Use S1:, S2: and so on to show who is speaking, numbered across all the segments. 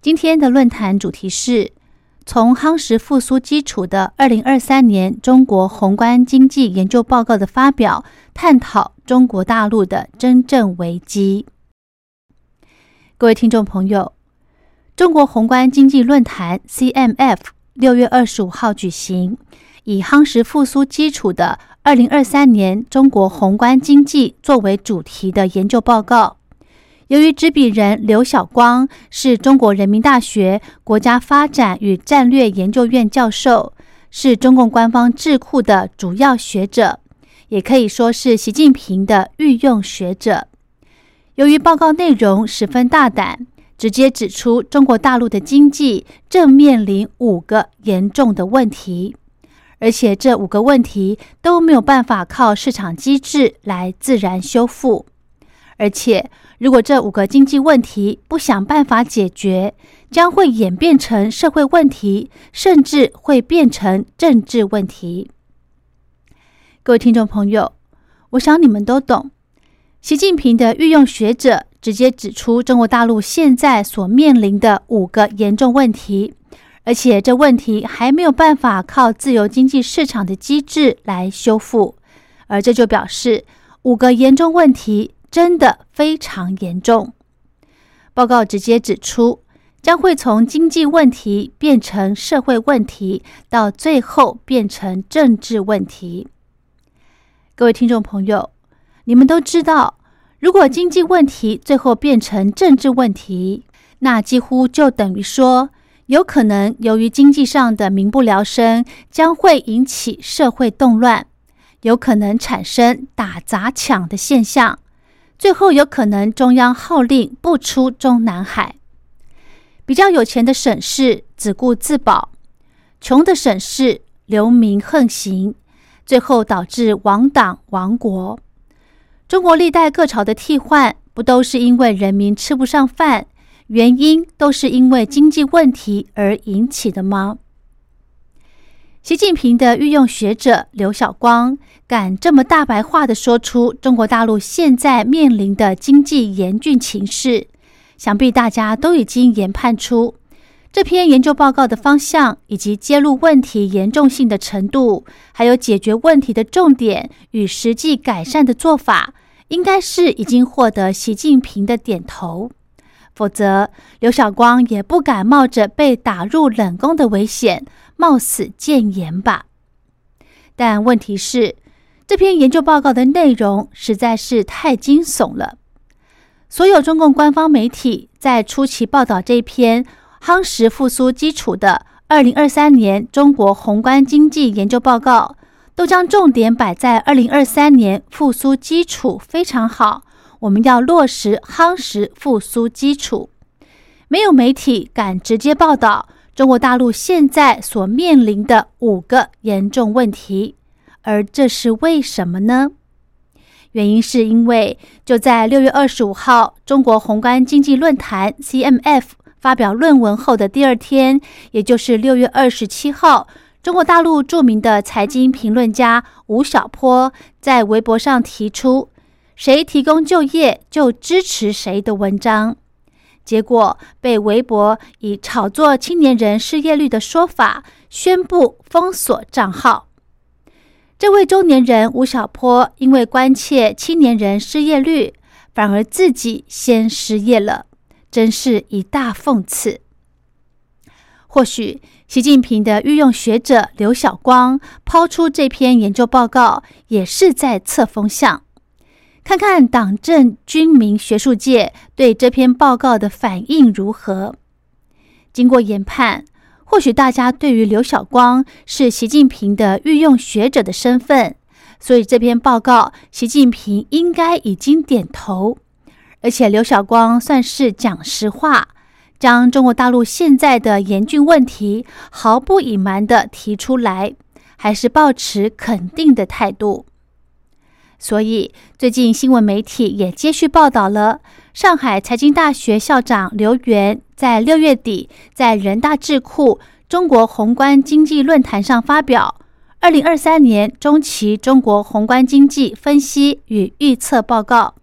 S1: 今天的论坛主题是从夯实复苏基础的二零二三年中国宏观经济研究报告的发表，探讨中国大陆的真正危机。各位听众朋友，中国宏观经济论坛 （CMF） 六月二十五号举行，以夯实复苏基础的。二零二三年中国宏观经济作为主题的研究报告，由于执笔人刘晓光是中国人民大学国家发展与战略研究院教授，是中共官方智库的主要学者，也可以说是习近平的御用学者。由于报告内容十分大胆，直接指出中国大陆的经济正面临五个严重的问题。而且这五个问题都没有办法靠市场机制来自然修复，而且如果这五个经济问题不想办法解决，将会演变成社会问题，甚至会变成政治问题。各位听众朋友，我想你们都懂，习近平的御用学者直接指出中国大陆现在所面临的五个严重问题。而且这问题还没有办法靠自由经济市场的机制来修复，而这就表示五个严重问题真的非常严重。报告直接指出，将会从经济问题变成社会问题，到最后变成政治问题。各位听众朋友，你们都知道，如果经济问题最后变成政治问题，那几乎就等于说。有可能由于经济上的民不聊生，将会引起社会动乱，有可能产生打砸抢的现象，最后有可能中央号令不出中南海。比较有钱的省市只顾自保，穷的省市流民横行，最后导致亡党亡国。中国历代各朝的替换，不都是因为人民吃不上饭？原因都是因为经济问题而引起的吗？习近平的御用学者刘晓光敢这么大白话的说出中国大陆现在面临的经济严峻情势，想必大家都已经研判出这篇研究报告的方向，以及揭露问题严重性的程度，还有解决问题的重点与实际改善的做法，应该是已经获得习近平的点头。否则，刘晓光也不敢冒着被打入冷宫的危险，冒死谏言吧。但问题是，这篇研究报告的内容实在是太惊悚了。所有中共官方媒体在初期报道这篇夯实复苏基础的二零二三年中国宏观经济研究报告，都将重点摆在二零二三年复苏基础非常好。我们要落实夯实复苏基础，没有媒体敢直接报道中国大陆现在所面临的五个严重问题，而这是为什么呢？原因是因为就在六月二十五号中国宏观经济论坛 （CMF） 发表论文后的第二天，也就是六月二十七号，中国大陆著名的财经评论家吴晓波在微博上提出。谁提供就业就支持谁的文章，结果被微博以炒作青年人失业率的说法宣布封锁账号。这位中年人吴晓波因为关切青年人失业率，反而自己先失业了，真是一大讽刺。或许习近平的御用学者刘晓光抛出这篇研究报告，也是在测风向。看看党政军民学术界对这篇报告的反应如何？经过研判，或许大家对于刘晓光是习近平的御用学者的身份，所以这篇报告习近平应该已经点头。而且刘晓光算是讲实话，将中国大陆现在的严峻问题毫不隐瞒的提出来，还是保持肯定的态度。所以，最近新闻媒体也接续报道了上海财经大学校长刘源在六月底在人大智库中国宏观经济论坛上发表《二零二三年中期中国宏观经济分析与预测报告》，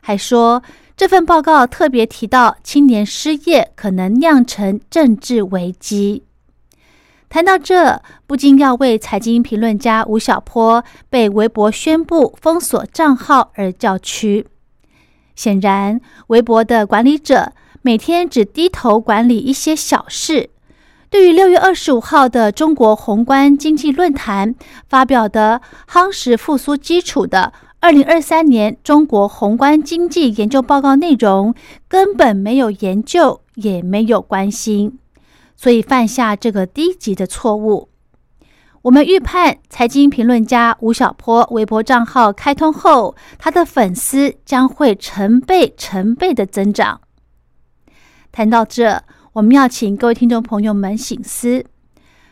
S1: 还说这份报告特别提到青年失业可能酿成政治危机。谈到这，不禁要为财经评论家吴晓波被微博宣布封锁账号而叫屈。显然，微博的管理者每天只低头管理一些小事，对于六月二十五号的中国宏观经济论坛发表的夯实复苏基础的二零二三年中国宏观经济研究报告内容，根本没有研究，也没有关心。所以犯下这个低级的错误。我们预判，财经评论家吴晓波微博账号开通后，他的粉丝将会成倍、成倍的增长。谈到这，我们要请各位听众朋友们醒思：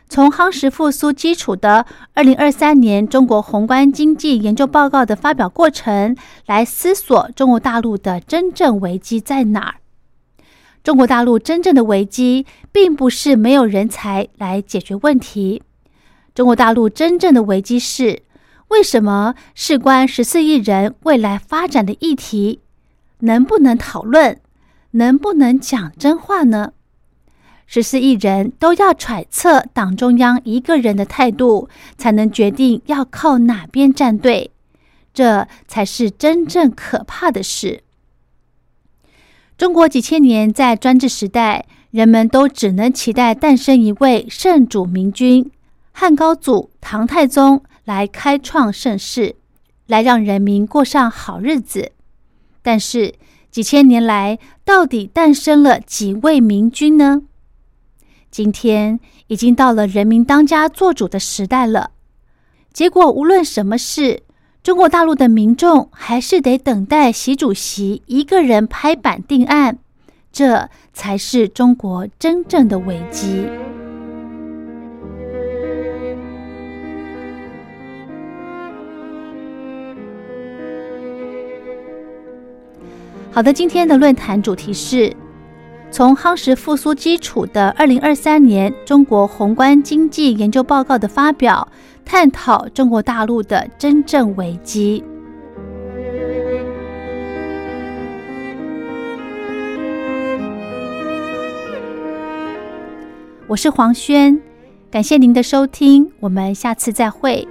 S1: 从夯实复苏基础的二零二三年中国宏观经济研究报告的发表过程，来思索中国大陆的真正危机在哪儿。中国大陆真正的危机，并不是没有人才来解决问题。中国大陆真正的危机是，为什么事关十四亿人未来发展的议题，能不能讨论，能不能讲真话呢？十四亿人都要揣测党中央一个人的态度，才能决定要靠哪边站队，这才是真正可怕的事。中国几千年在专制时代，人们都只能期待诞生一位圣主明君——汉高祖、唐太宗来开创盛世，来让人民过上好日子。但是几千年来，到底诞生了几位明君呢？今天已经到了人民当家作主的时代了。结果无论什么事。中国大陆的民众还是得等待习主席一个人拍板定案，这才是中国真正的危机。好的，今天的论坛主题是。从夯实复苏基础的二零二三年中国宏观经济研究报告的发表，探讨中国大陆的真正危机。我是黄轩，感谢您的收听，我们下次再会。